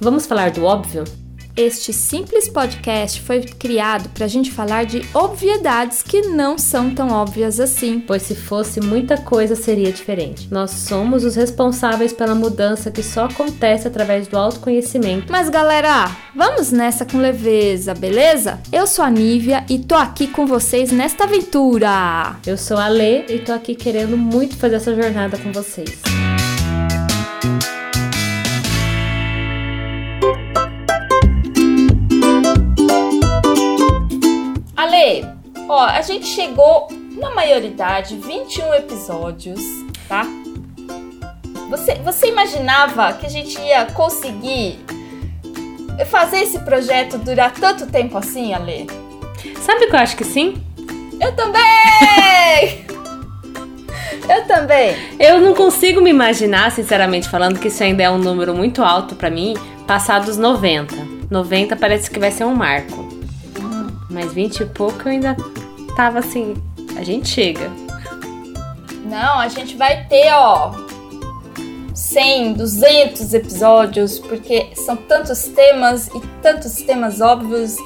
Vamos falar do óbvio? Este simples podcast foi criado para a gente falar de obviedades que não são tão óbvias assim. Pois se fosse muita coisa seria diferente. Nós somos os responsáveis pela mudança que só acontece através do autoconhecimento. Mas galera, vamos nessa com leveza, beleza? Eu sou a Nívia e tô aqui com vocês nesta aventura. Eu sou a Lê e tô aqui querendo muito fazer essa jornada com vocês. Ale, ó, a gente chegou na maioridade, 21 episódios, tá? Você, você imaginava que a gente ia conseguir fazer esse projeto durar tanto tempo assim, Ale? Sabe que eu acho que sim? Eu também! eu também. Eu não consigo me imaginar, sinceramente falando, que isso ainda é um número muito alto para mim, passar dos 90. 90 parece que vai ser um marco. Mas 20 e pouco eu ainda tava assim, a gente chega. Não, a gente vai ter, ó, 100, 200 episódios, porque são tantos temas e tantos temas óbvios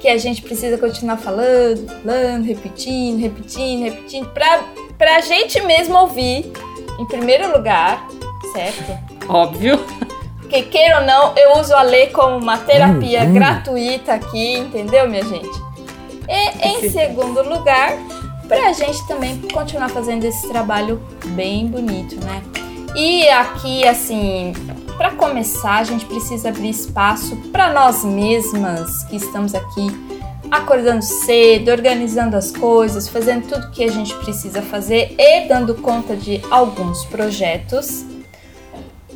que a gente precisa continuar falando, falando, repetindo, repetindo, repetindo, pra, pra gente mesmo ouvir, em primeiro lugar, certo? Óbvio. Porque queira ou não, eu uso a lei como uma terapia hum, hum. gratuita aqui, entendeu, minha gente? E em segundo lugar, para a gente também continuar fazendo esse trabalho bem bonito, né? E aqui, assim, para começar, a gente precisa abrir espaço para nós mesmas que estamos aqui acordando cedo, organizando as coisas, fazendo tudo que a gente precisa fazer e dando conta de alguns projetos.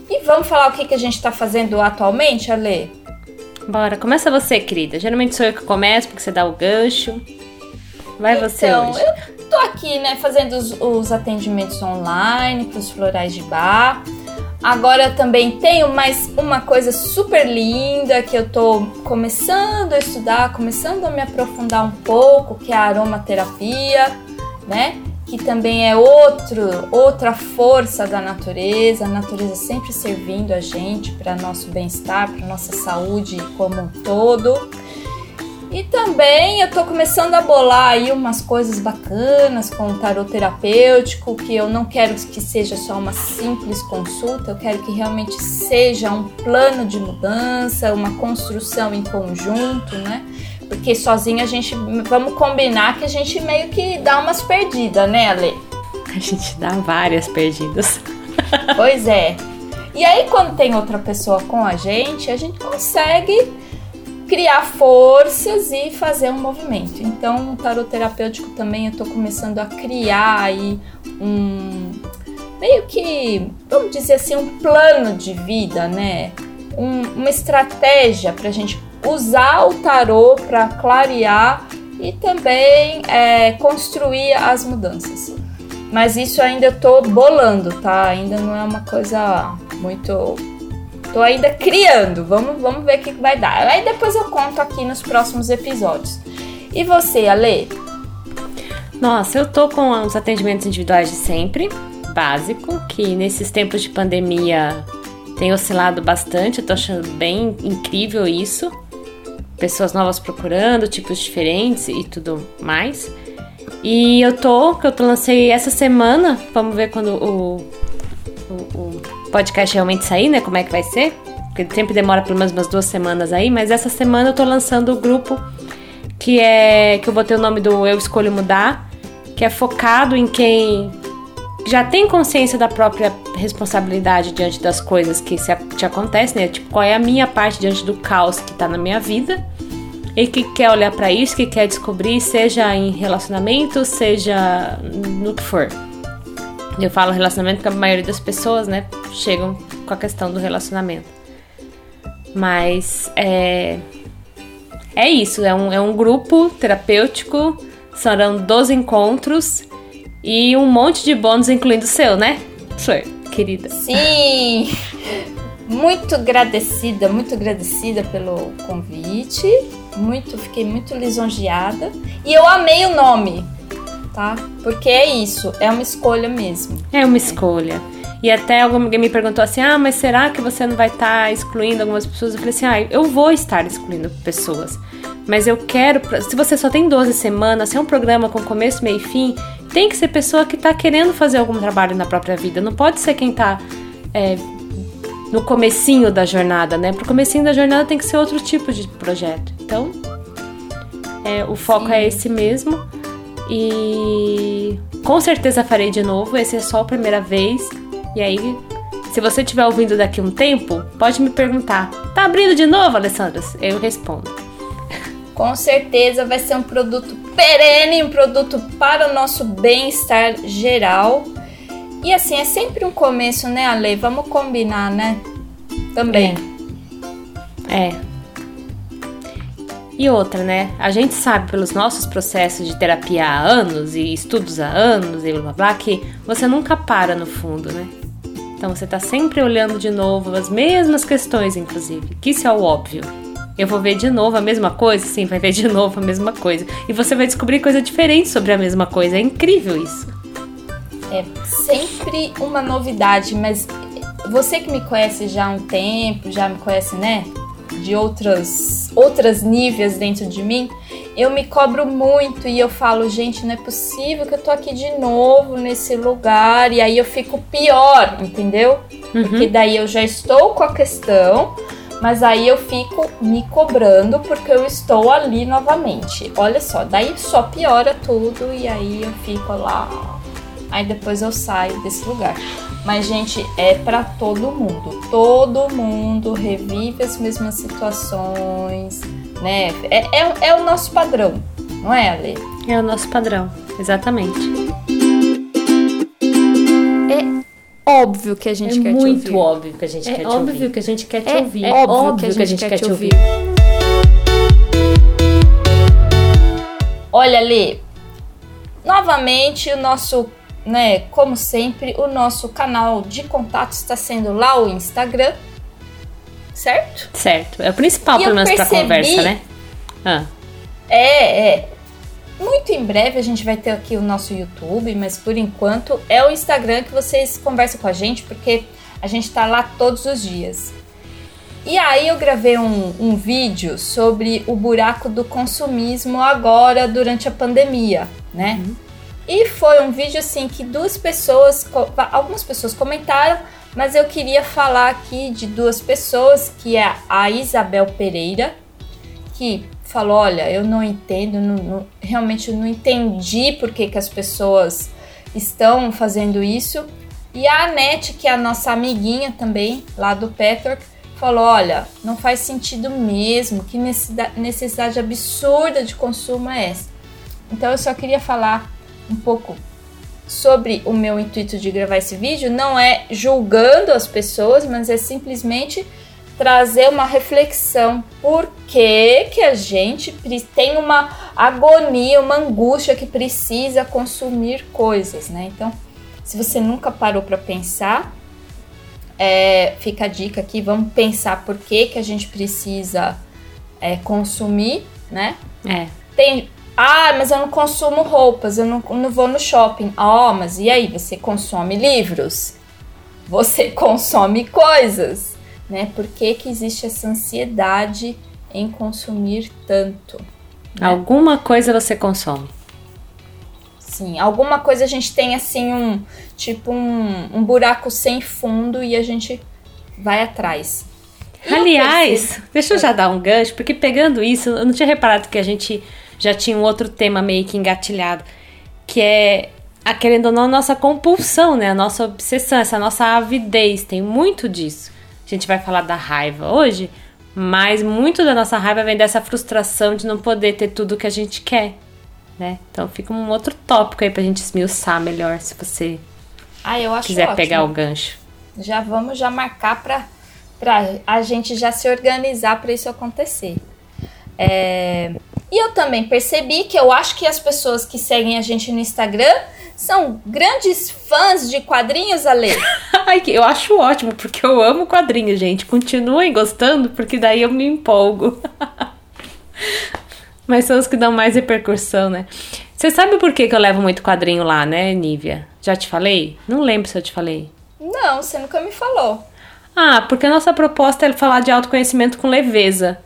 E vamos falar o que, que a gente está fazendo atualmente, Ale? Bora, começa você, querida. Geralmente sou eu que começo, porque você dá o gancho. Vai então, você hoje. Eu tô aqui, né, fazendo os, os atendimentos online para os florais de bar. Agora também tenho mais uma coisa super linda que eu tô começando a estudar, começando a me aprofundar um pouco, que é a aromaterapia, né? Que também é outro, outra força da natureza, a natureza sempre servindo a gente para nosso bem-estar, para nossa saúde como um todo. E também eu estou começando a bolar aí umas coisas bacanas com o tarot terapêutico, que eu não quero que seja só uma simples consulta, eu quero que realmente seja um plano de mudança, uma construção em conjunto, né? Porque sozinha a gente. Vamos combinar que a gente meio que dá umas perdidas, né, Ale? A gente dá várias perdidas. Pois é. E aí, quando tem outra pessoa com a gente, a gente consegue criar forças e fazer um movimento. Então, o tarot terapêutico também eu tô começando a criar aí um meio que, vamos dizer assim, um plano de vida, né? Um, uma estratégia para a gente usar o tarô para clarear e também é, construir as mudanças. Mas isso ainda tô bolando, tá? Ainda não é uma coisa muito. Tô ainda criando. Vamos, vamos ver o que vai dar. Aí depois eu conto aqui nos próximos episódios. E você, Ale? Nossa, eu tô com os atendimentos individuais de sempre, básico, que nesses tempos de pandemia tem oscilado bastante. Eu tô achando bem incrível isso pessoas novas procurando, tipos diferentes e tudo mais. E eu tô, que eu lancei essa semana, vamos ver quando o, o, o, podcast realmente sair, né? Como é que vai ser? Porque sempre demora pelo menos umas duas semanas aí, mas essa semana eu tô lançando o grupo que é. que eu botei o nome do Eu Escolho Mudar, que é focado em quem já tem consciência da própria responsabilidade diante das coisas que se, te acontecem, né? Tipo, qual é a minha parte diante do caos que tá na minha vida e que quer olhar para isso, que quer descobrir, seja em relacionamento, seja no que for. Eu falo relacionamento porque a maioria das pessoas, né, chegam com a questão do relacionamento. Mas é, é isso, é um, é um grupo terapêutico, serão 12 encontros e um monte de bônus, incluindo o seu, né? Flor, querida. Sim! Muito agradecida, muito agradecida pelo convite. Muito, fiquei muito lisonjeada. E eu amei o nome, tá? Porque é isso, é uma escolha mesmo. É uma escolha. E até alguém me perguntou assim: ah, mas será que você não vai estar tá excluindo algumas pessoas? Eu falei assim: ah, eu vou estar excluindo pessoas. Mas eu quero. Se você só tem 12 semanas, se é um programa com começo, meio e fim, tem que ser pessoa que está querendo fazer algum trabalho na própria vida. Não pode ser quem está é, no comecinho da jornada, né? Pro comecinho da jornada tem que ser outro tipo de projeto. Então, é, o foco Sim. é esse mesmo. E com certeza farei de novo. Esse é só a primeira vez. E aí, se você estiver ouvindo daqui um tempo, pode me perguntar: tá abrindo de novo, Alessandra? Eu respondo. Com certeza vai ser um produto perene, um produto para o nosso bem-estar geral. E assim, é sempre um começo, né, Ale? Vamos combinar, né? Também. É. é. E outra, né? A gente sabe pelos nossos processos de terapia há anos e estudos há anos e blá blá blá que você nunca para no fundo, né? Então você tá sempre olhando de novo as mesmas questões, inclusive. Que isso é o óbvio. Eu vou ver de novo a mesma coisa? Sim, vai ver de novo a mesma coisa. E você vai descobrir coisa diferente sobre a mesma coisa. É incrível isso. É sempre uma novidade, mas você que me conhece já há um tempo, já me conhece, né? De outras, outras níveis dentro de mim, eu me cobro muito e eu falo, gente, não é possível que eu tô aqui de novo nesse lugar. E aí eu fico pior, entendeu? Uhum. Porque daí eu já estou com a questão, mas aí eu fico me cobrando porque eu estou ali novamente. Olha só, daí só piora tudo e aí eu fico lá aí depois eu saio desse lugar. Mas, gente, é para todo mundo. Todo mundo revive as mesmas situações, né? É, é, é o nosso padrão, não é, Ale? É o nosso padrão, exatamente. É óbvio que a gente é quer te ouvir. É muito óbvio que a gente é quer te ouvir. É óbvio que a gente quer te é ouvir. É óbvio que a gente, quer, te ouvir. Olha, Lê, Novamente, o nosso, né, como sempre, o nosso canal de contato está sendo lá o Instagram, certo? Certo, é o principal, e pelo menos, para conversa, né? Ah. É, é. Muito em breve a gente vai ter aqui o nosso YouTube, mas por enquanto é o Instagram que vocês conversam com a gente, porque a gente está lá todos os dias. E aí eu gravei um, um vídeo sobre o buraco do consumismo agora durante a pandemia né? Uhum. E foi um vídeo assim que duas pessoas, algumas pessoas comentaram, mas eu queria falar aqui de duas pessoas, que é a Isabel Pereira, que falou, olha, eu não entendo, não, não, realmente eu não entendi por que, que as pessoas estão fazendo isso. E a Anete, que é a nossa amiguinha também, lá do Petwork, falou, olha, não faz sentido mesmo, que necessidade absurda de consumo é essa? Então eu só queria falar um pouco sobre o meu intuito de gravar esse vídeo. Não é julgando as pessoas, mas é simplesmente trazer uma reflexão. Por que, que a gente tem uma agonia, uma angústia que precisa consumir coisas, né? Então, se você nunca parou para pensar, é, fica a dica aqui, vamos pensar por que, que a gente precisa é, consumir, né? É. Tem ah, mas eu não consumo roupas, eu não, não vou no shopping. Ó, oh, mas e aí? Você consome livros? Você consome coisas, né? Por que, que existe essa ansiedade em consumir tanto? Né? Alguma coisa você consome. Sim, alguma coisa a gente tem assim um tipo um, um buraco sem fundo e a gente vai atrás. E Aliás, deixa eu já dar um gancho, porque pegando isso, eu não tinha reparado que a gente já tinha um outro tema meio que engatilhado, que é, a, querendo ou não, a nossa compulsão, né? A nossa obsessão, essa nossa avidez, tem muito disso. A gente vai falar da raiva hoje, mas muito da nossa raiva vem dessa frustração de não poder ter tudo que a gente quer, né? Então fica um outro tópico aí pra gente esmiuçar melhor, se você ah, eu acho quiser ótimo. pegar o gancho. Já vamos já marcar pra, pra a gente já se organizar para isso acontecer. É, e eu também percebi que eu acho que as pessoas que seguem a gente no Instagram são grandes fãs de quadrinhos, Ale. Ai, eu acho ótimo, porque eu amo quadrinhos, gente. Continuem gostando, porque daí eu me empolgo. Mas são os que dão mais repercussão, né? Você sabe por que, que eu levo muito quadrinho lá, né, Nívia? Já te falei? Não lembro se eu te falei. Não, Não, você nunca me falou. Ah, porque a nossa proposta é falar de autoconhecimento com leveza.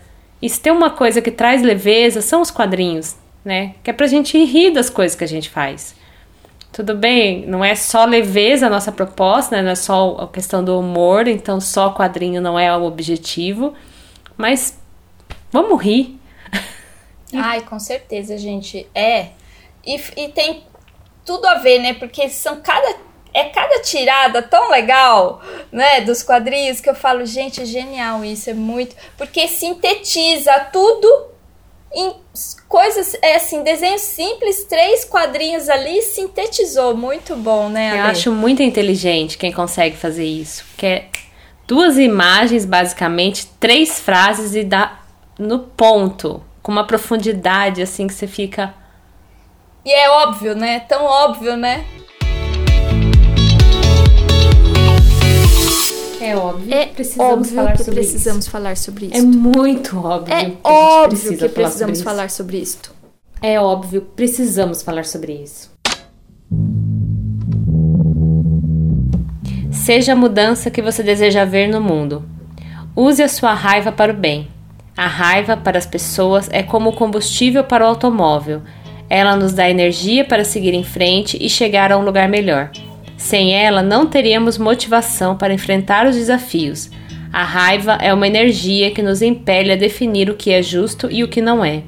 E se tem uma coisa que traz leveza, são os quadrinhos, né? Que é pra gente rir das coisas que a gente faz. Tudo bem, não é só leveza a nossa proposta, né? não é só a questão do humor, então só quadrinho não é o objetivo, mas vamos rir. Ai, com certeza, gente. É. E, e tem tudo a ver, né? Porque são cada é cada tirada tão legal, né, dos quadrinhos que eu falo, gente, é genial isso, é muito, porque sintetiza tudo em coisas, é assim, desenho simples, três quadrinhos ali, sintetizou, muito bom, né, Ale? Eu acho muito inteligente quem consegue fazer isso, que é duas imagens, basicamente, três frases e dá no ponto, com uma profundidade, assim, que você fica... E é óbvio, né? Tão óbvio, né? É óbvio. É precisamos óbvio falar que sobre precisamos isso. falar sobre isso. É muito óbvio. É que óbvio precisa que falar precisamos sobre falar sobre isso. É óbvio, precisamos falar sobre isso. Seja a mudança que você deseja ver no mundo. Use a sua raiva para o bem. A raiva para as pessoas é como o combustível para o automóvel. Ela nos dá energia para seguir em frente e chegar a um lugar melhor. Sem ela, não teríamos motivação para enfrentar os desafios. A raiva é uma energia que nos impele a definir o que é justo e o que não é.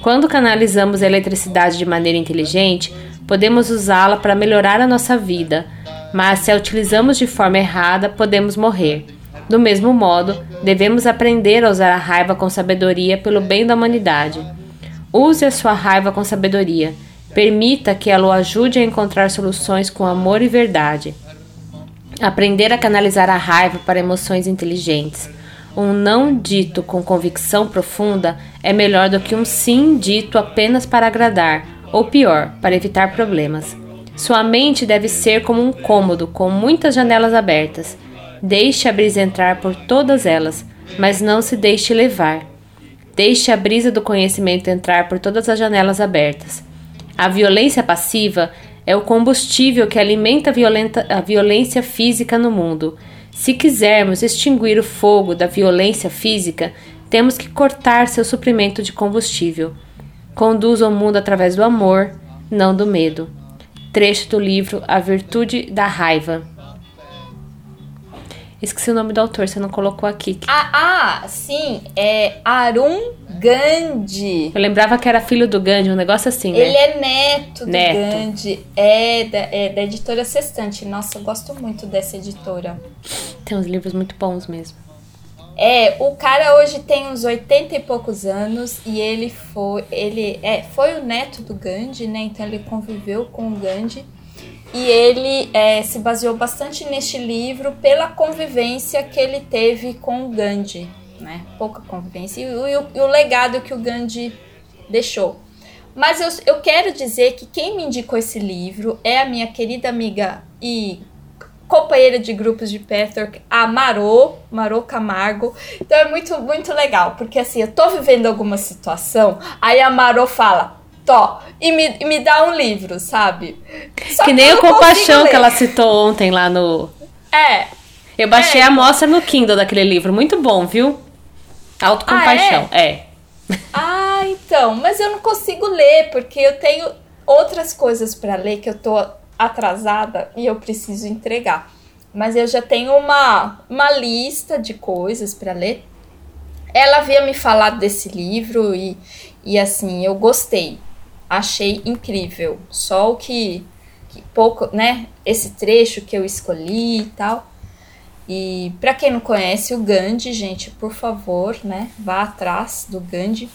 Quando canalizamos a eletricidade de maneira inteligente, podemos usá-la para melhorar a nossa vida, mas se a utilizamos de forma errada, podemos morrer. Do mesmo modo, devemos aprender a usar a raiva com sabedoria pelo bem da humanidade. Use a sua raiva com sabedoria. Permita que ela o ajude a encontrar soluções com amor e verdade. Aprender a canalizar a raiva para emoções inteligentes. Um não dito com convicção profunda é melhor do que um sim dito apenas para agradar, ou pior, para evitar problemas. Sua mente deve ser como um cômodo com muitas janelas abertas. Deixe a brisa entrar por todas elas, mas não se deixe levar. Deixe a brisa do conhecimento entrar por todas as janelas abertas. A violência passiva é o combustível que alimenta a, violenta, a violência física no mundo. Se quisermos extinguir o fogo da violência física, temos que cortar seu suprimento de combustível. Conduza o mundo através do amor, não do medo. Trecho do livro A Virtude da Raiva. Esqueci o nome do autor, você não colocou aqui. Ah, ah sim, é Arun Gandhi. Eu lembrava que era filho do Gandhi, um negócio assim, né? Ele é neto do Neto. Gandhi, é da, é da editora Sextante. Nossa, eu gosto muito dessa editora. Tem uns livros muito bons mesmo. É, o cara hoje tem uns 80 e poucos anos e ele foi, ele é, foi o neto do Gandhi, né? Então ele conviveu com o Gandhi e ele é, se baseou bastante neste livro pela convivência que ele teve com o Gandhi, né? Pouca convivência e o, e o- e o legado que o Gandhi deixou. Mas eu, eu quero dizer que quem me indicou esse livro é a minha querida amiga e companheira de grupos de Pathwork, a Marô, Marô Camargo. Então é muito, muito legal, porque assim, eu tô vivendo alguma situação, aí a Marô fala, Tó, e me, e me dá um livro, sabe? Só que nem o Compaixão que ela citou ontem lá no. É, Eu baixei É. a amostra no Kindle daquele livro. Muito bom, viu? Autocompaixão. é? Ah, então, mas eu não consigo ler porque eu tenho outras coisas para ler que eu tô atrasada e eu preciso entregar. Mas eu já tenho uma, uma lista de coisas para ler. Ela havia me falado desse livro e, e assim, eu gostei. Achei incrível. Só o que, que pouco, né? Esse trecho que eu escolhi e tal. E para quem não conhece o Gandhi, gente, por favor, né, vá atrás do Gandhi.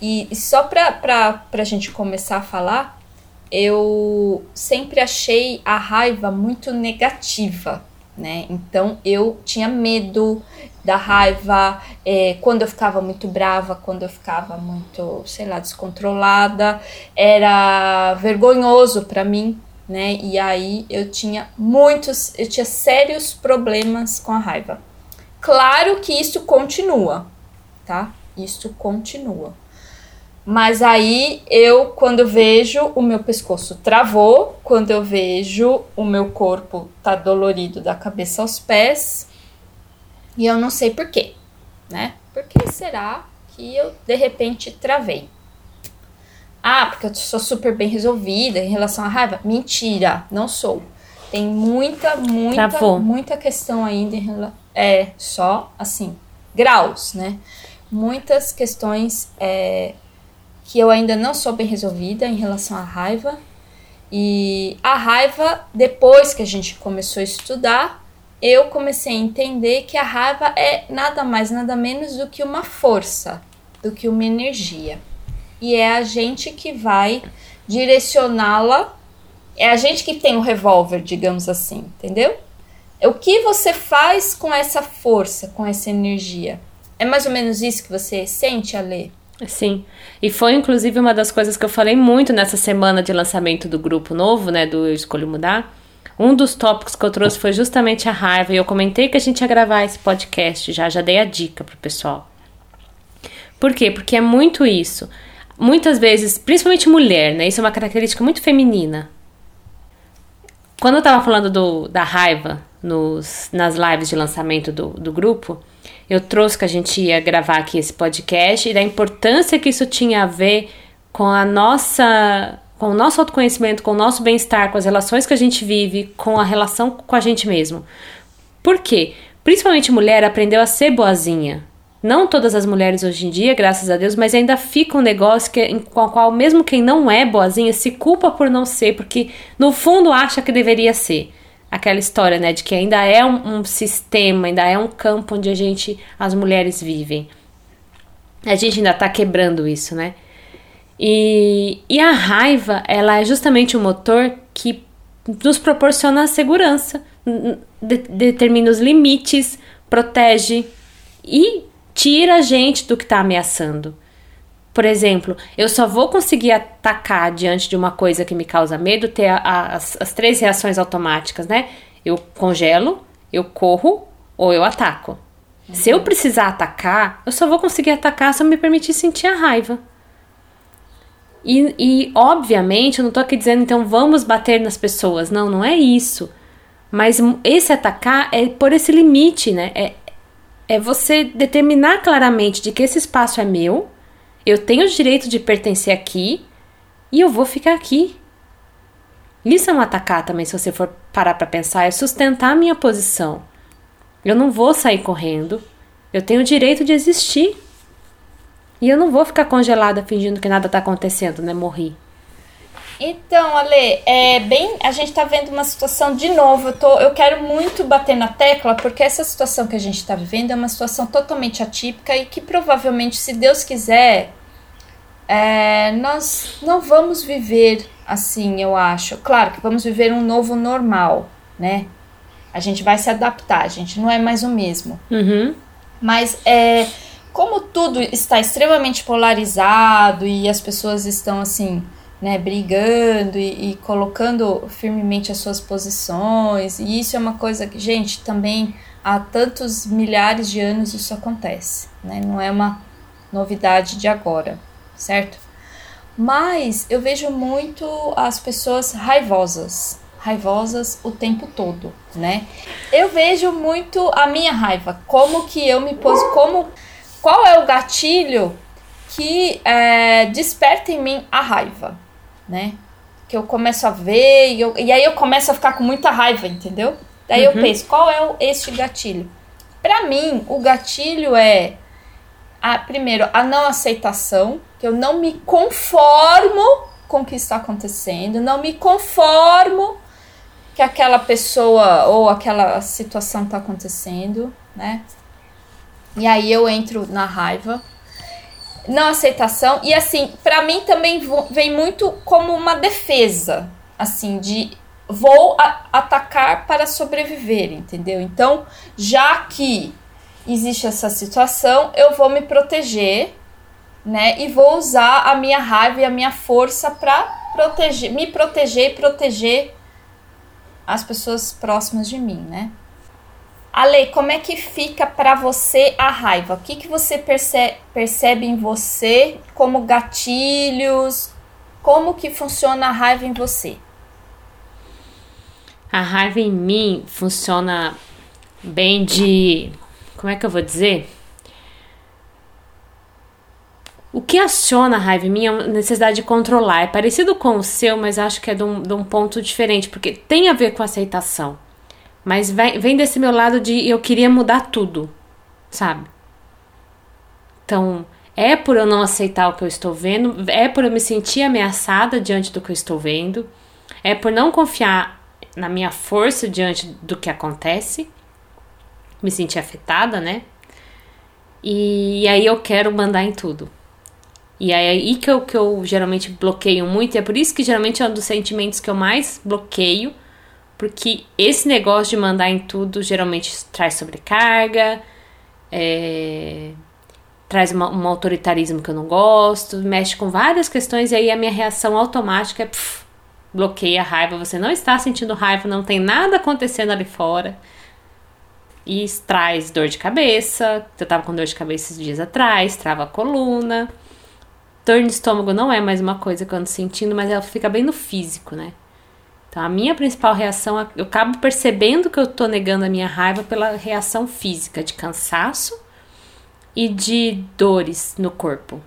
E, e só pra, pra gente começar a falar, eu sempre achei a raiva muito negativa, né? Então eu tinha medo da raiva é, quando eu ficava muito brava, quando eu ficava muito, sei lá, descontrolada, era vergonhoso pra mim, né? E aí eu tinha muitos, eu tinha sérios problemas com a raiva. Claro que isso continua, tá? Isso continua. Mas aí eu, quando vejo, o meu pescoço travou, quando eu vejo o meu corpo tá dolorido da cabeça aos pés, e eu não sei por quê, né? Por que será que eu de repente travei? Ah, porque eu sou super bem resolvida em relação à raiva? Mentira, não sou. Tem muita, muita, Travou. muita questão ainda em relação. É, só assim, graus, né? Muitas questões é, que eu ainda não sou bem resolvida em relação à raiva. E a raiva, depois que a gente começou a estudar, eu comecei a entender que a raiva é nada mais, nada menos do que uma força, do que uma energia. E é a gente que vai direcioná-la, é a gente que tem o revólver, digamos assim, entendeu? O que você faz com essa força, com essa energia? É mais ou menos isso que você sente, Ale? Sim. E foi inclusive uma das coisas que eu falei muito nessa semana de lançamento do grupo novo, né, do Eu Escolho Mudar. Um dos tópicos que eu trouxe foi justamente a raiva, e eu comentei que a gente ia gravar esse podcast já, já dei a dica pro pessoal. Por quê? Porque é muito isso. Muitas vezes, principalmente mulher, né? Isso é uma característica muito feminina. Quando eu tava falando do, da raiva nos, nas lives de lançamento do, do grupo, eu trouxe que a gente ia gravar aqui esse podcast e da importância que isso tinha a ver com a nossa com o nosso autoconhecimento, com o nosso bem-estar, com as relações que a gente vive, com a relação com a gente mesmo. Por quê? Principalmente mulher aprendeu a ser boazinha. Não todas as mulheres hoje em dia, graças a Deus, mas ainda fica um negócio que, com o qual mesmo quem não é boazinha se culpa por não ser, porque no fundo acha que deveria ser aquela história, né, de que ainda é um, um, sistema, ainda é um campo onde a gente, as mulheres vivem. A gente ainda tá quebrando isso, né? E, e a raiva, ela é justamente o motor que nos proporciona a segurança, de, determina os limites, protege e tira a gente do que está ameaçando. Por exemplo, eu só vou conseguir atacar diante de uma coisa que me causa medo, ter a, a, as, as três reações automáticas, né? Eu congelo, eu corro ou eu ataco. Se eu precisar atacar, eu só vou conseguir atacar se eu me permitir sentir a raiva. E, e, obviamente, eu não tô aqui dizendo, então vamos bater nas pessoas. Não, não é isso. Mas esse atacar é por esse limite, né? É, é você determinar claramente de que esse espaço é meu eu tenho o direito de pertencer aqui e eu vou ficar aqui. Isso é um atacar também, se você for parar para pensar, é sustentar a minha posição. Eu não vou sair correndo. Eu tenho o direito de existir. E eu não vou ficar congelada fingindo que nada está acontecendo, né? Morri. Então, Ale, é bem. A gente tá vendo uma situação de novo. Eu, tô, eu quero muito bater na tecla, porque essa situação que a gente está vivendo é uma situação totalmente atípica e que provavelmente, se Deus quiser, é, nós não vamos viver assim, eu acho. Claro que vamos viver um novo normal, né? A gente vai se adaptar, a gente não é mais o mesmo. Uhum. Mas é, como tudo está extremamente polarizado e as pessoas estão assim, né, brigando e, e colocando firmemente as suas posições, e isso é uma coisa que, gente, também há tantos milhares de anos isso acontece, né? Não é uma novidade de agora certo? Mas eu vejo muito as pessoas raivosas, raivosas o tempo todo, né? Eu vejo muito a minha raiva, como que eu me pus, como qual é o gatilho que é, desperta em mim a raiva, né? Que eu começo a ver e, eu, e aí eu começo a ficar com muita raiva, entendeu? Daí uhum. eu penso, qual é o, este gatilho? Para mim, o gatilho é a, primeiro, a não aceitação, que eu não me conformo com o que está acontecendo, não me conformo que aquela pessoa ou aquela situação está acontecendo, né? E aí eu entro na raiva, não aceitação e assim, para mim também vem muito como uma defesa, assim, de vou atacar para sobreviver, entendeu? Então, já que existe essa situação, eu vou me proteger, né? E vou usar a minha raiva e a minha força para proteger, me proteger e proteger as pessoas próximas de mim, né? Ale, como é que fica para você a raiva? O que, que você percebe, percebe em você como gatilhos? Como que funciona a raiva em você? A raiva em mim funciona bem de. Como é que eu vou dizer? O que aciona a raiva em mim é a necessidade de controlar. É parecido com o seu, mas acho que é de um, de um ponto diferente, porque tem a ver com aceitação. Mas vem, desse meu lado de eu queria mudar tudo, sabe? Então, é por eu não aceitar o que eu estou vendo, é por eu me sentir ameaçada diante do que eu estou vendo, é por não confiar na minha força diante do que acontece, me sentir afetada, né? E, e aí eu quero mandar em tudo. E é aí que eu, que eu geralmente bloqueio muito, e é por isso que geralmente é um dos sentimentos que eu mais bloqueio, porque esse negócio de mandar em tudo geralmente traz sobrecarga, é, traz uma, um autoritarismo que eu não gosto, mexe com várias questões, e aí a minha reação automática é pff, bloqueia a raiva. Você não está sentindo raiva, não tem nada acontecendo ali fora. E traz dor de cabeça. Eu tava com dor de cabeça esses dias atrás, trava a coluna. Dor no estômago não é mais uma coisa que eu ando sentindo, mas ela fica bem no físico, né? Então, a minha principal reação, eu acabo percebendo que eu tô negando a minha raiva pela reação física de cansaço e de dores no corpo.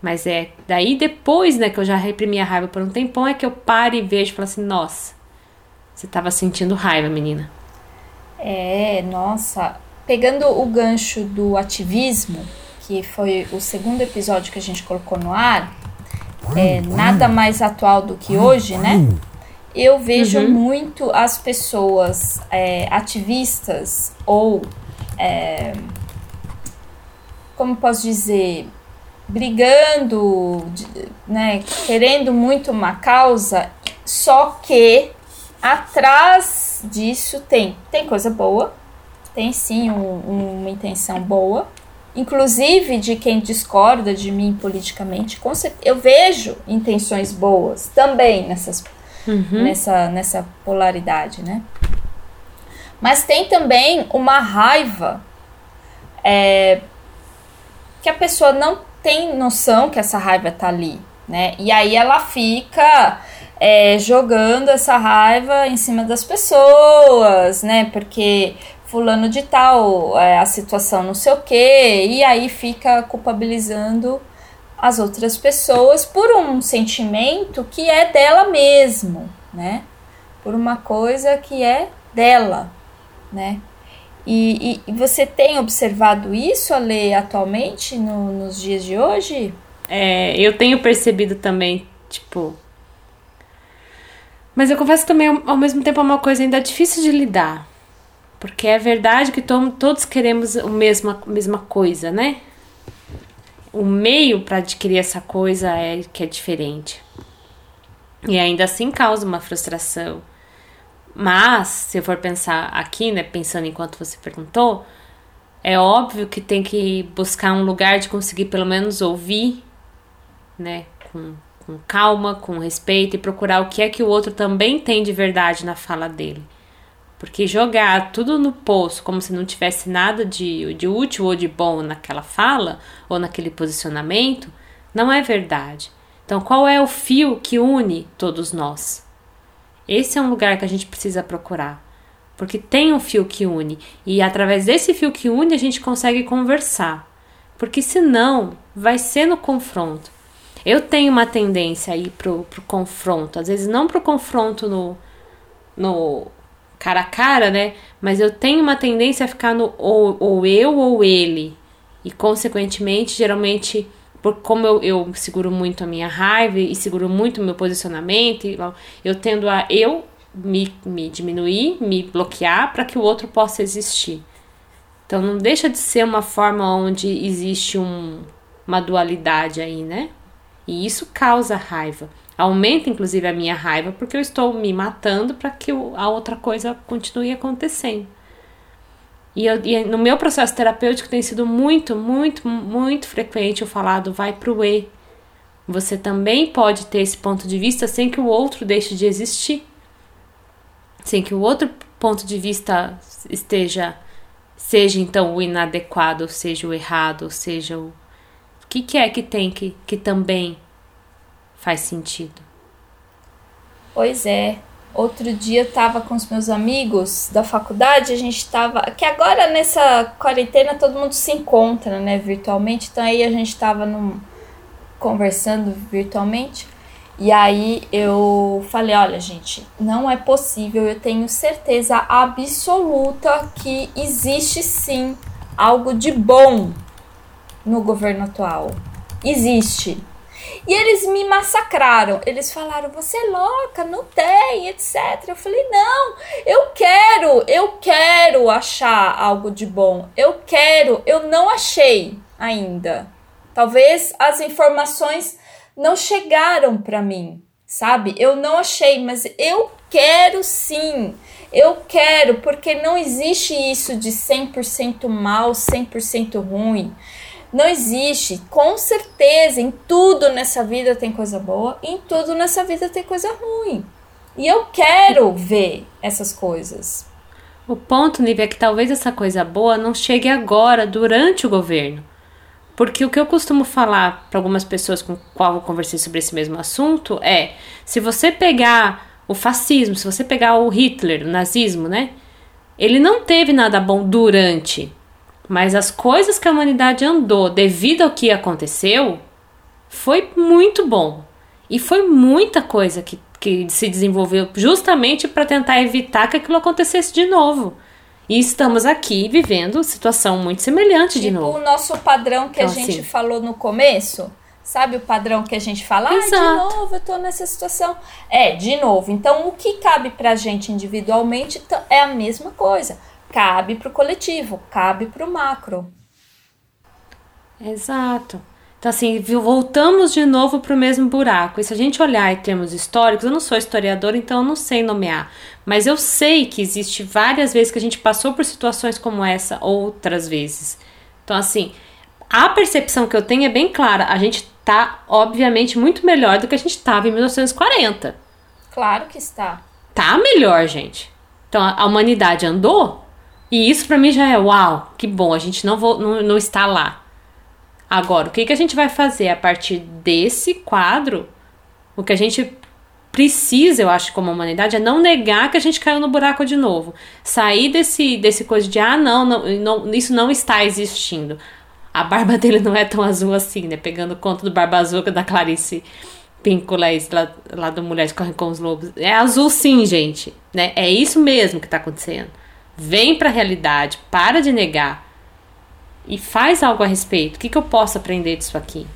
Mas é daí depois, né, que eu já reprimi a raiva por um tempão, é que eu paro e vejo e falo assim: nossa, você tava sentindo raiva, menina. É, nossa. Pegando o gancho do ativismo, que foi o segundo episódio que a gente colocou no ar, é nada mais atual do que hoje, né? Eu vejo uhum. muito as pessoas é, ativistas ou, é, como posso dizer, brigando, né, querendo muito uma causa, só que atrás disso tem, tem coisa boa, tem sim um, uma intenção boa, inclusive de quem discorda de mim politicamente, eu vejo intenções boas também nessas, uhum. nessa, nessa polaridade, né? Mas tem também uma raiva é, que a pessoa não tem noção que essa raiva tá ali, né? E aí ela fica é, jogando essa raiva em cima das pessoas, né? Porque fulano de tal, é, a situação não sei o quê, e aí fica culpabilizando as outras pessoas por um sentimento que é dela mesmo, né? Por uma coisa que é dela, né? E, e, e você tem observado isso, Ale, atualmente, no, nos dias de hoje? É, eu tenho percebido também, tipo. Mas eu confesso também, ao mesmo tempo, é uma coisa ainda difícil de lidar. Porque é verdade que to todos queremos a mesma, mesma coisa, né? O meio para adquirir essa coisa é que é diferente. E ainda assim causa uma frustração. Mas, se eu for pensar aqui, né, pensando enquanto você perguntou, é óbvio que tem que buscar um lugar de conseguir pelo menos ouvir, né, com, com calma, com respeito e procurar o que é que o outro também tem de verdade na fala dele. Porque jogar tudo no poço como se não tivesse nada de, de útil ou de bom naquela fala ou naquele posicionamento não é verdade. Então, qual é o fio que une todos nós? Esse é um lugar que a gente precisa procurar. Porque tem um fio que une. E através desse fio que une, a gente consegue conversar. Porque senão, vai ser no confronto. Eu tenho uma tendência aí pro, pro confronto. Às vezes, não pro confronto no, no cara a cara, né? Mas eu tenho uma tendência a ficar no ou, ou eu ou ele. E, consequentemente, geralmente por como eu, eu seguro muito a minha raiva e seguro muito o meu posicionamento, eu tendo a eu me, me diminuir, me bloquear para que o outro possa existir. Então não deixa de ser uma forma onde existe um, uma dualidade aí, né? E isso causa raiva. Aumenta inclusive a minha raiva porque eu estou me matando para que a outra coisa continue acontecendo. E, eu, e, no meu processo terapêutico tem sido muito, muito, muito frequente o falado vai pro E. Você também pode ter esse ponto de vista sem que o outro deixe de existir. Sem que o outro ponto de vista esteja seja então o inadequado, seja o errado, seja o o que, que é que tem que, que também faz sentido? Pois é. Outro dia eu tava com os meus amigos da faculdade, a gente tava. Que agora nessa quarentena todo mundo se encontra, né, virtualmente. Então aí a gente tava num, conversando virtualmente. E aí eu falei, olha, gente, não é possível, eu tenho certeza absoluta que existe sim algo de bom no governo atual. Existe. E eles me massacraram. Eles falaram: "Você é louca, não tem, etc". Eu falei: "Não, eu quero, eu quero achar algo de bom. Eu quero, eu não achei ainda. Talvez as informações não chegaram para mim, sabe? Eu não achei, mas eu quero sim. Eu quero, porque não existe isso de 100% mal, 100% ruim. Não existe. Com certeza, em tudo nessa vida tem coisa boa, em tudo nessa vida tem coisa ruim. E eu quero ver essas coisas. O ponto, Nívia, é que talvez essa coisa boa não chegue agora, durante o governo. Porque o que eu costumo falar para algumas pessoas com qual eu conversei sobre esse mesmo assunto é: se você pegar o fascismo, se você pegar o Hitler, o nazismo, né? Ele não teve nada bom durante, mas as coisas que a humanidade andou devido ao que aconteceu foi muito bom. E foi muita coisa que, que se desenvolveu justamente para tentar evitar que aquilo acontecesse de novo. E estamos aqui vivendo situação muito semelhante tipo de novo. o nosso padrão que Então, a gente assim- falou no começo. Sabe o padrão que a gente fala? Ah, de Exato. novo eu tô nessa situação. É, de novo. Então, o que cabe pra gente individualmente é a mesma coisa. Cabe pro coletivo, cabe pro macro. Exato. Então, assim, voltamos de novo para o mesmo buraco. E se a gente olhar em termos históricos, eu não sou historiadora, então eu não sei nomear. Mas eu sei que existe várias vezes que a gente passou por situações como essa, outras vezes. Então, assim, a percepção que eu tenho é bem clara. A gente tá, obviamente, muito melhor do que a gente estava em 1940. Claro que está. Tá melhor, gente. Então, a humanidade andou. E isso para mim já é uau, que bom, a gente não, vo- não, não está lá. Agora, o que, que a gente vai fazer a partir desse quadro? O que a gente precisa, eu acho, como humanidade, é não negar que a gente caiu no buraco de novo. Sair desse, desse coisa de, ah, não, não, não, isso não está existindo. A barba dele não é tão azul assim, né? Pegando conta do Barba Azul da Clarice Píncola, esse lá, lá do Mulheres Correm com os Lobos. É azul sim, gente. Né? É isso mesmo que está acontecendo. Vem para a realidade, para de negar e faz algo a respeito. O que, que eu posso aprender disso aqui?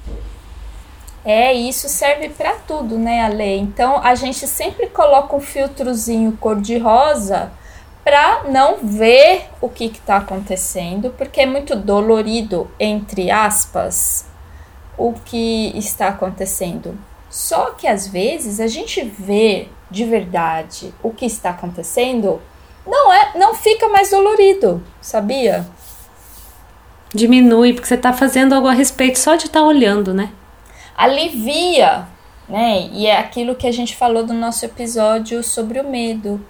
É, isso serve pra tudo, né, Ale? Então a gente sempre coloca um filtrozinho cor-de-rosa pra não ver o que que tá acontecendo, porque é muito dolorido, entre aspas, o que está acontecendo. Só que às vezes a gente vê de verdade o que está acontecendo, não é, não fica mais dolorido, sabia? Diminui, porque você está fazendo algo a respeito só de estar olhando, né? alivia, né? E é aquilo que a gente falou do nosso episódio sobre o medo,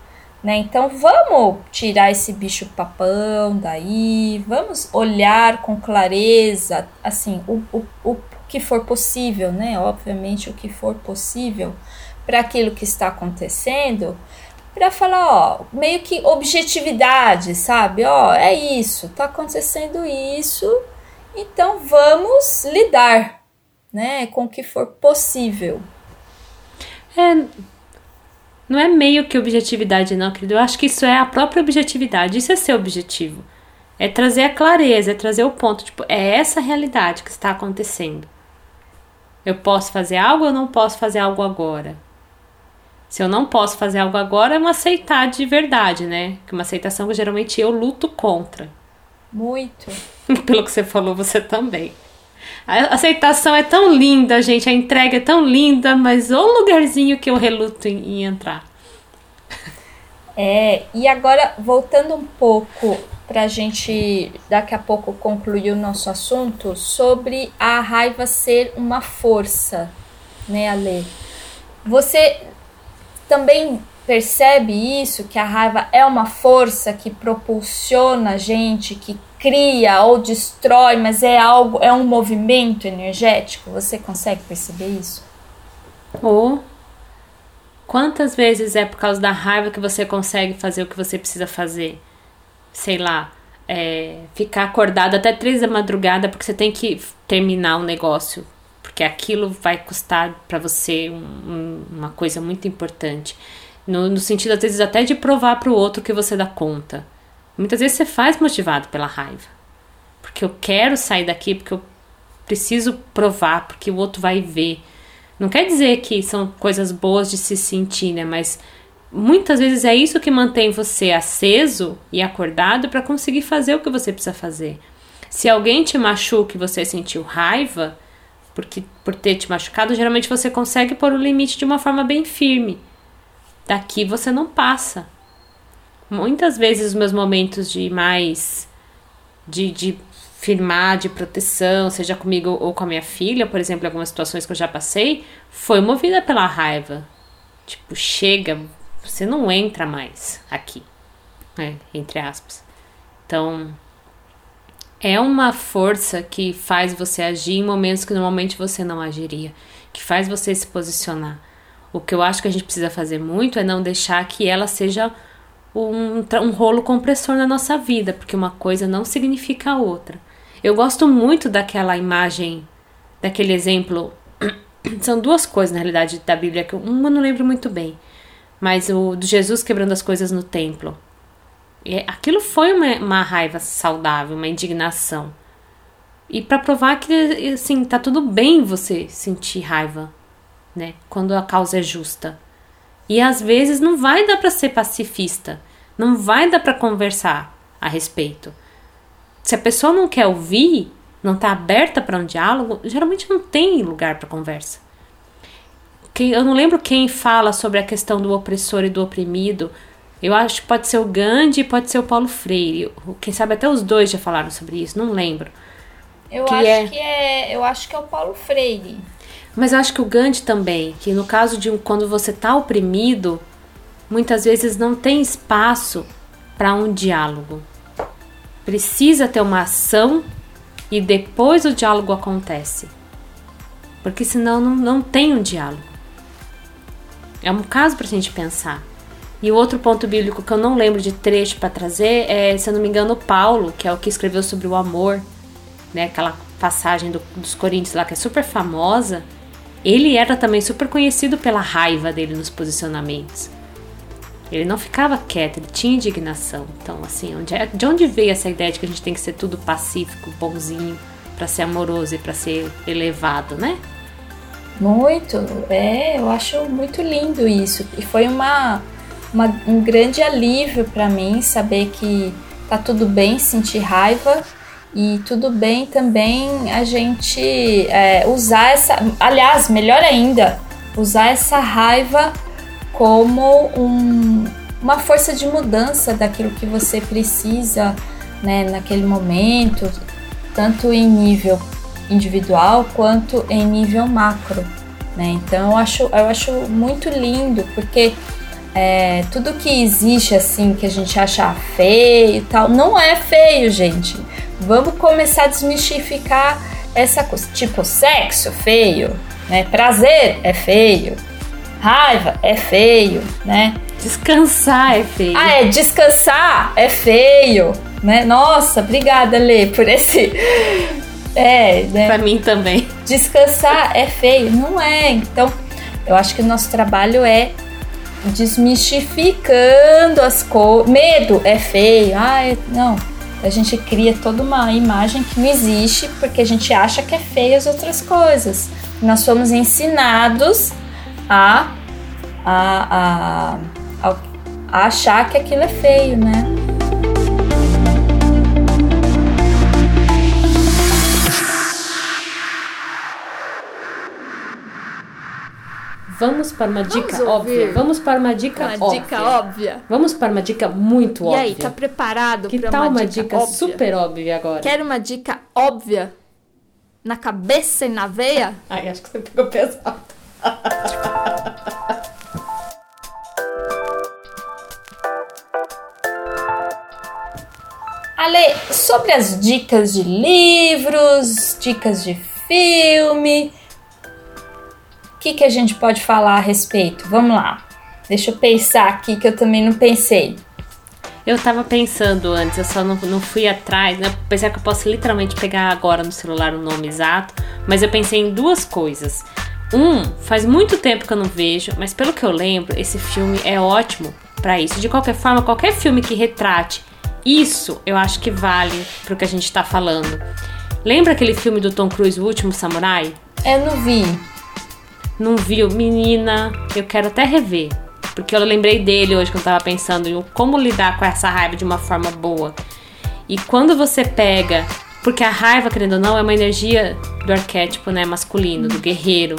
né? Então vamos tirar esse bicho papão daí, vamos olhar com clareza, assim, o, o, o que for possível, né? Obviamente o que for possível para aquilo que está acontecendo, para falar, ó, meio que objetividade, sabe? Ó, é isso, tá acontecendo isso, então vamos lidar, né, com o que for possível. É. Não é meio que objetividade, não, querido. Eu acho que isso é a própria objetividade. Isso é ser objetivo. É trazer a clareza, é trazer o ponto. Tipo, é essa realidade que está acontecendo. Eu posso fazer algo ou não posso fazer algo agora? Se eu não posso fazer algo agora, é uma aceitar de verdade, né? Que uma aceitação que geralmente eu luto contra. Muito. Pelo que você falou, você também. A aceitação é tão linda, gente. A entrega é tão linda, mas o lugarzinho que eu reluto em, em entrar. É, e agora voltando um pouco pra gente daqui a pouco concluir o nosso assunto sobre a raiva ser uma força, né, Ale? Você também percebe isso, que a raiva é uma força que propulsiona a gente, que cria ou destrói, mas é algo, é um movimento energético? Você consegue perceber isso? Ou quantas vezes é por causa da raiva que você consegue fazer o que você precisa fazer? Sei lá, é, ficar acordado até três da madrugada porque você tem que terminar um negócio, porque aquilo vai custar para você um, um, uma coisa muito importante. No, no, sentido, às vezes, até de provar para o outro que você dá conta. Muitas vezes você faz motivado pela raiva. Porque eu quero sair daqui, porque eu preciso provar, porque o outro vai ver. Não quer dizer que são coisas boas de se sentir, né? Mas muitas vezes é isso que mantém você aceso e acordado para conseguir fazer o que você precisa fazer. Se alguém te machuca e você sentiu raiva porque por ter te machucado, geralmente você consegue pôr o limite de uma forma bem firme. Daqui você não passa. Muitas vezes os meus momentos de mais de, de firmar, de proteção, seja comigo ou com a minha filha, por exemplo, algumas situações que eu já passei, foi movida pela raiva. Tipo, chega, você não entra mais aqui, né? entre aspas. Então, é uma força que faz você agir em momentos que normalmente você não agiria, que faz você se posicionar. O que eu acho que a gente precisa fazer muito é não deixar que ela seja um, um rolo compressor na nossa vida, porque uma coisa não significa a outra. Eu gosto muito daquela imagem, daquele exemplo. São duas coisas, na realidade, da Bíblia, que uma eu não lembro muito bem. Mas o de Jesus quebrando as coisas no templo. Aquilo foi uma, uma raiva saudável, uma indignação. E para provar que, assim, tá tudo bem você sentir raiva né? Quando a causa é justa. E às vezes não vai dar para ser pacifista, não vai dar para conversar a respeito. Se a pessoa não quer ouvir, não está aberta para um diálogo, geralmente não tem lugar para conversa. Eu não lembro quem fala sobre a questão do opressor e do oprimido. Eu acho que pode ser o Gandhi e pode ser o Paulo Freire. Quem sabe até os dois já falaram sobre isso, não lembro. Eu que acho é... que é, eu acho que é o Paulo Freire. Mas eu acho que o Gandhi também, que no caso de quando você está oprimido, muitas vezes não tem espaço para um diálogo. Precisa ter uma ação e depois o diálogo acontece. Porque senão não, não tem um diálogo. É um caso para a gente pensar. E o outro ponto bíblico que eu não lembro de trecho para trazer é, se eu não me engano, Paulo, que é o que escreveu sobre o amor, né? Aquela passagem do, dos Coríntios lá que é super famosa. Ele era também super conhecido pela raiva dele nos posicionamentos. Ele não ficava quieto, ele tinha indignação. Então, assim, onde é, de onde veio essa ideia de que a gente tem que ser tudo pacífico, bonzinho, para ser amoroso e para ser elevado, né? Muito, é, eu acho muito lindo isso. E foi uma, uma um grande alívio para mim saber que tá tudo bem sentir raiva e tudo bem também a gente é, usar essa. Aliás, melhor ainda, usar essa raiva como um, uma força de mudança daquilo que você precisa né, naquele momento, tanto em nível individual quanto em nível macro. Né? Então eu acho, eu acho muito lindo, porque é, tudo que existe assim que a gente acha feio e tal, não é feio, gente. Vamos começar a desmistificar essa coisa. Tipo, sexo feio, né? Prazer é feio. Raiva é feio, né? Descansar é feio. Ah, é, descansar é feio, né? Nossa, obrigada, Lê, por esse. É, né? Pra mim também. Descansar é feio. Não é. Então, eu acho que o nosso trabalho é desmistificando as coisas. Medo é feio. Ah, não a gente cria toda uma imagem que não existe porque a gente acha que é feio as outras coisas. Nós somos ensinados a, a, a, a achar que aquilo é feio, né? Vamos para uma dica óbvia. Vamos para uma dica uma óbvia. dica óbvia. Vamos para uma dica muito óbvia. E aí, tá preparado para uma, tá uma dica, dica óbvia? super óbvia agora? Quer uma dica óbvia? Na cabeça e na veia? Ai, acho que você pegou pesado. Ale, sobre as dicas de livros, dicas de filme, que, que a gente pode falar a respeito? Vamos lá. Deixa eu pensar aqui que eu também não pensei. Eu tava pensando antes, eu só não, não fui atrás, né? Apesar que eu posso literalmente pegar agora no celular o nome exato, mas eu pensei em duas coisas. Um, faz muito tempo que eu não vejo, mas pelo que eu lembro, esse filme é ótimo para isso. De qualquer forma, qualquer filme que retrate isso eu acho que vale pro que a gente tá falando. Lembra aquele filme do Tom Cruise, O Último Samurai? Eu não vi. Não viu? Menina, eu quero até rever. Porque eu lembrei dele hoje quando eu tava pensando em como lidar com essa raiva de uma forma boa. E quando você pega. Porque a raiva, querendo ou não, é uma energia do arquétipo né, masculino, do guerreiro.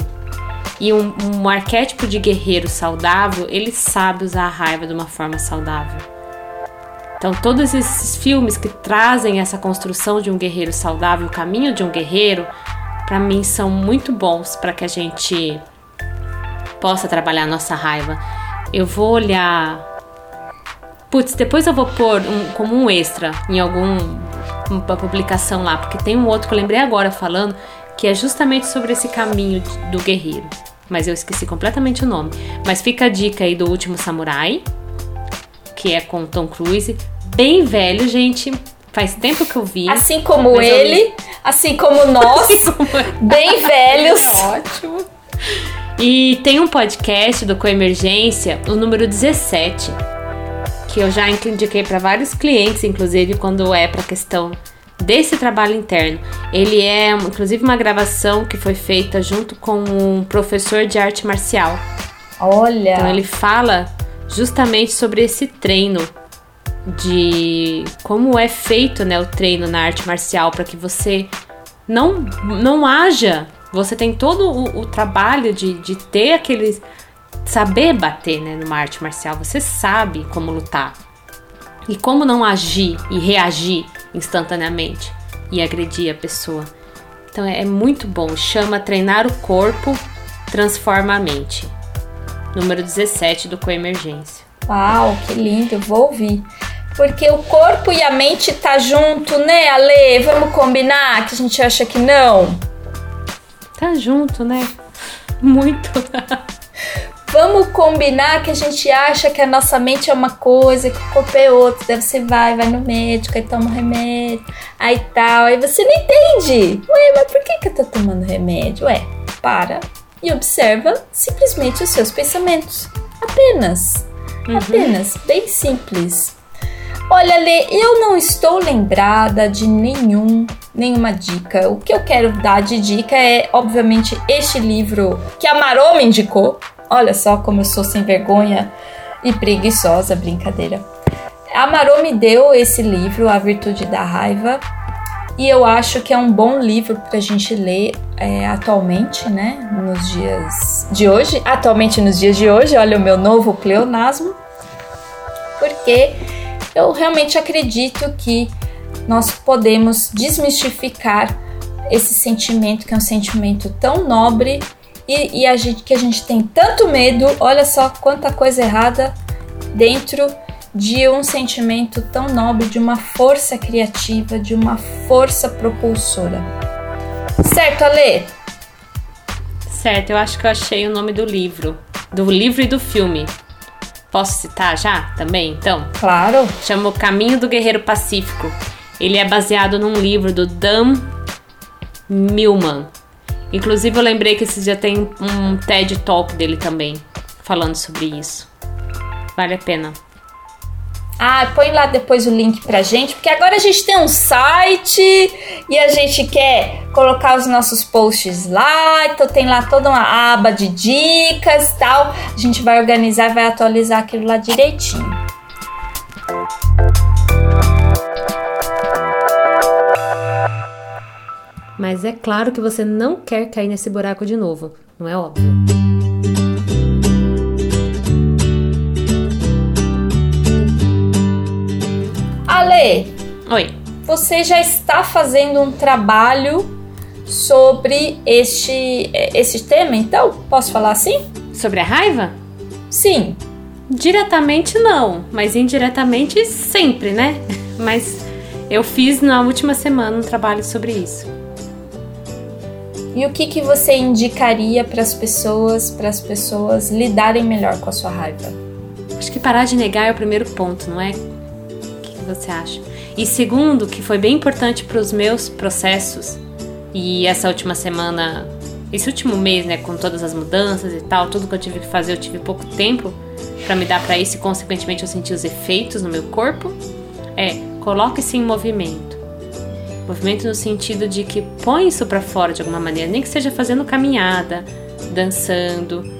E um, um arquétipo de guerreiro saudável, ele sabe usar a raiva de uma forma saudável. Então, todos esses filmes que trazem essa construção de um guerreiro saudável, o caminho de um guerreiro, para mim são muito bons para que a gente possa trabalhar a nossa raiva. Eu vou olhar. Putz, depois eu vou pôr um, como um extra em alguma publicação lá, porque tem um outro que eu lembrei agora falando que é justamente sobre esse caminho do guerreiro. Mas eu esqueci completamente o nome. Mas fica a dica aí do Último Samurai, que é com Tom Cruise. Bem velho, gente. Faz tempo que eu vi. Assim como ele, assim como nós, assim como... bem velhos. Ótimo. E tem um podcast do Coemergência, o número 17, que eu já indiquei para vários clientes, inclusive quando é para questão desse trabalho interno. Ele é, inclusive, uma gravação que foi feita junto com um professor de arte marcial. Olha! Então ele fala justamente sobre esse treino de como é feito né, o treino na arte marcial para que você não, não haja. Você tem todo o, o trabalho de, de ter aquele. saber bater né, numa arte marcial. Você sabe como lutar. E como não agir e reagir instantaneamente e agredir a pessoa. Então é, é muito bom. Chama Treinar o Corpo, Transforma a Mente número 17 do Coemergência. Uau, que lindo, vou ouvir. Porque o corpo e a mente tá junto, né, Ale? Vamos combinar que a gente acha que não? Tá junto, né? Muito. Vamos combinar que a gente acha que a nossa mente é uma coisa, que o corpo é outra. Deve você vai, vai no médico, aí toma um remédio, aí tal. Aí você não entende. Ué, mas por que, que eu tô tomando remédio? Ué, para e observa simplesmente os seus pensamentos. Apenas. Uhum. Apenas. Bem simples. Olha, Lê, eu não estou lembrada de nenhum, nenhuma dica. O que eu quero dar de dica é, obviamente, este livro que a Marô me indicou. Olha só como eu sou sem vergonha e preguiçosa, brincadeira. A Marô me deu esse livro, A Virtude da Raiva, e eu acho que é um bom livro para a gente ler é, atualmente, né? Nos dias de hoje. Atualmente, nos dias de hoje, olha o meu novo pleonasmo. Porque eu realmente acredito que nós podemos desmistificar esse sentimento, que é um sentimento tão nobre e, e a gente, que a gente tem tanto medo. Olha só quanta coisa errada dentro de um sentimento tão nobre, de uma força criativa, de uma força propulsora. Certo, Ale? Certo, eu acho que eu achei o nome do livro. Do livro e do filme. Posso citar já também, então? Claro. Chama O Caminho do Guerreiro Pacífico. Ele é baseado num livro do Dan Millman. Inclusive, eu lembrei que esse dia tem um TED Talk dele também, falando sobre isso. Vale a pena. Ah, põe lá depois o link pra gente, porque agora a gente tem um site e a gente quer colocar os nossos posts lá, então tem lá toda uma aba de dicas tal. A gente vai organizar, vai atualizar aquilo lá direitinho. Mas é claro que você não quer cair nesse buraco de novo, não é óbvio? Oi. Você já está fazendo um trabalho sobre este, este tema, então? Posso falar assim? Sobre a raiva? Sim. Diretamente não, mas indiretamente sempre, né? Mas eu fiz na última semana um trabalho sobre isso. E o que, que você indicaria para as pessoas, para as pessoas lidarem melhor com a sua raiva? Acho que parar de negar é o primeiro ponto, não é? O que, que você acha? E segundo, que foi bem importante para os meus processos, e essa última semana, esse último mês, né, com todas as mudanças e tal, tudo que eu tive que fazer, eu tive pouco tempo para me dar para isso e consequentemente eu senti os efeitos no meu corpo. É, coloque-se em movimento. Movimento no sentido de que põe isso para fora de alguma maneira, nem que seja fazendo caminhada, dançando.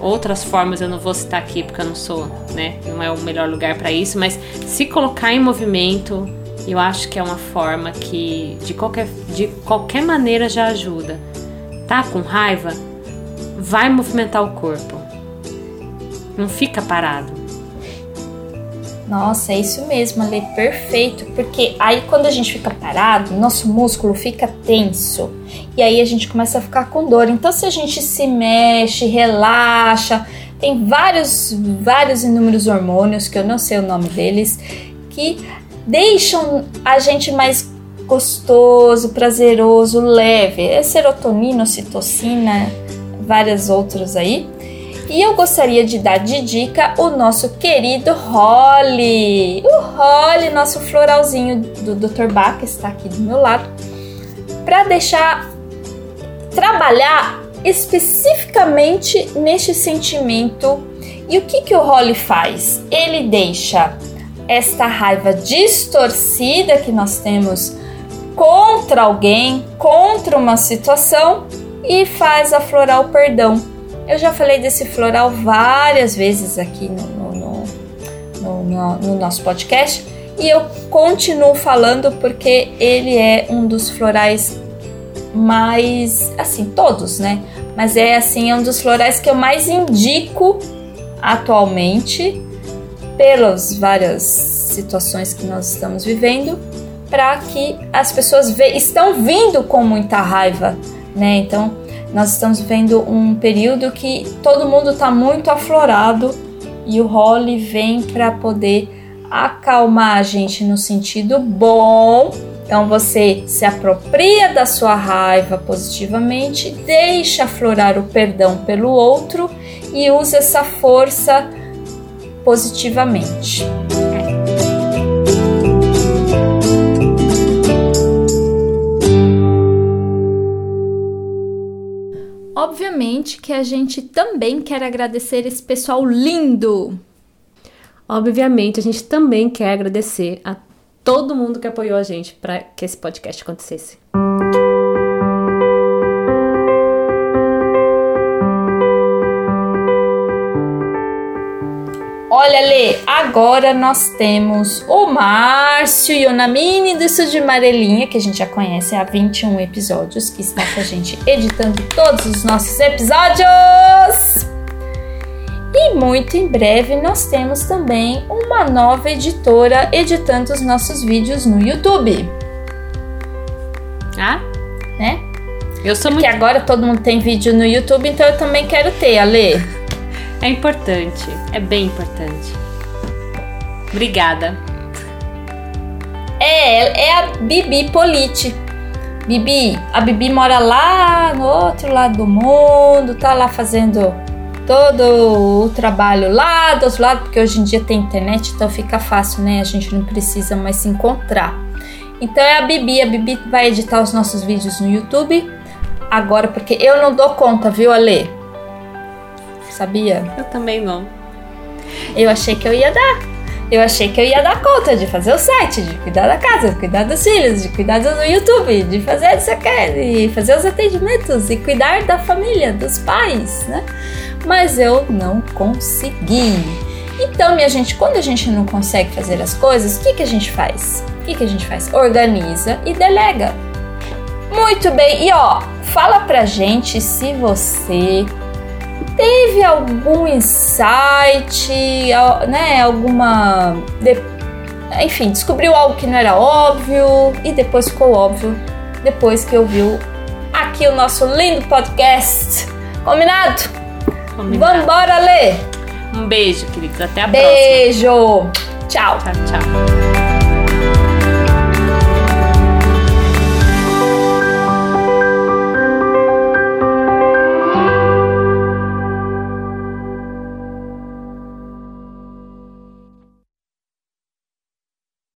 Outras formas eu não vou citar aqui porque eu não sou, né? Não é o melhor lugar para isso, mas se colocar em movimento, eu acho que é uma forma que de qualquer, de qualquer maneira já ajuda. Tá com raiva? Vai movimentar o corpo. Não fica parado. Nossa, é isso mesmo, Ale, perfeito. Porque aí quando a gente fica parado, nosso músculo fica tenso. E aí a gente começa a ficar com dor. Então, se a gente se mexe, relaxa, tem vários, vários inúmeros hormônios, que eu não sei o nome deles, que deixam a gente mais gostoso, prazeroso, leve. É serotonina, ocitocina, várias outros aí. E eu gostaria de dar de dica o nosso querido Holly. O Holly, nosso floralzinho do Dr. Bach, que está aqui do meu lado, para deixar trabalhar especificamente neste sentimento. E o que, que o Holly faz? Ele deixa esta raiva distorcida que nós temos contra alguém, contra uma situação e faz aflorar o perdão eu já falei desse floral várias vezes aqui no, no, no, no nosso podcast. E eu continuo falando porque ele é um dos florais mais assim todos né? Mas é assim é um dos florais que eu mais indico atualmente pelas várias situações que nós estamos vivendo para que as pessoas ve estão vindo com muita raiva né? Então nós estamos vivendo um período que todo mundo está muito aflorado e o Holly vem para poder acalmar a gente no sentido bom. Então você se apropria da sua raiva positivamente, deixa aflorar o perdão pelo outro e usa essa força positivamente. Obviamente que a gente também quer agradecer esse pessoal lindo. Obviamente, a gente também quer agradecer a todo mundo que apoiou a gente para que esse podcast acontecesse. Olha, Lê, agora nós temos o Márcio e o Namini do Estúdio Amarelinha, que a gente já conhece há 21 episódios, que está com a gente editando todos os nossos episódios. E muito em breve nós temos também uma nova editora editando os nossos vídeos no YouTube. Ah? Né? Eu sou Porque muito. agora todo mundo tem vídeo no YouTube, então eu também quero ter, Ale. É importante, é bem importante. Obrigada. É, é a Bibi Polite. Bibi, a Bibi mora lá no outro lado do mundo, tá lá fazendo todo o trabalho lá do outro lado, porque hoje em dia tem internet, então fica fácil, né? A gente não precisa mais se encontrar. Então é a Bibi, a Bibi vai editar os nossos vídeos no YouTube agora, porque eu não dou conta, viu, Ale? Sabia? Eu também não. Eu achei que eu ia dar. Eu achei que eu ia dar conta de fazer o site, de cuidar da casa, de cuidar dos filhos, de cuidar do YouTube, de fazer isso aqui, de fazer os atendimentos e cuidar da família, dos pais, né? Mas eu não consegui. Então, minha gente, quando a gente não consegue fazer as coisas, o que, que a gente faz? O que, que a gente faz? Organiza e delega. Muito bem, e ó, fala pra gente se você teve algum insight, né, alguma, enfim, descobriu algo que não era óbvio e depois ficou óbvio depois que ouviu aqui o nosso lindo podcast. Combinado? Combinado. Vambora ler. Um beijo, queridos. Até a Beijo. próxima. Tchau. Tchau, tchau.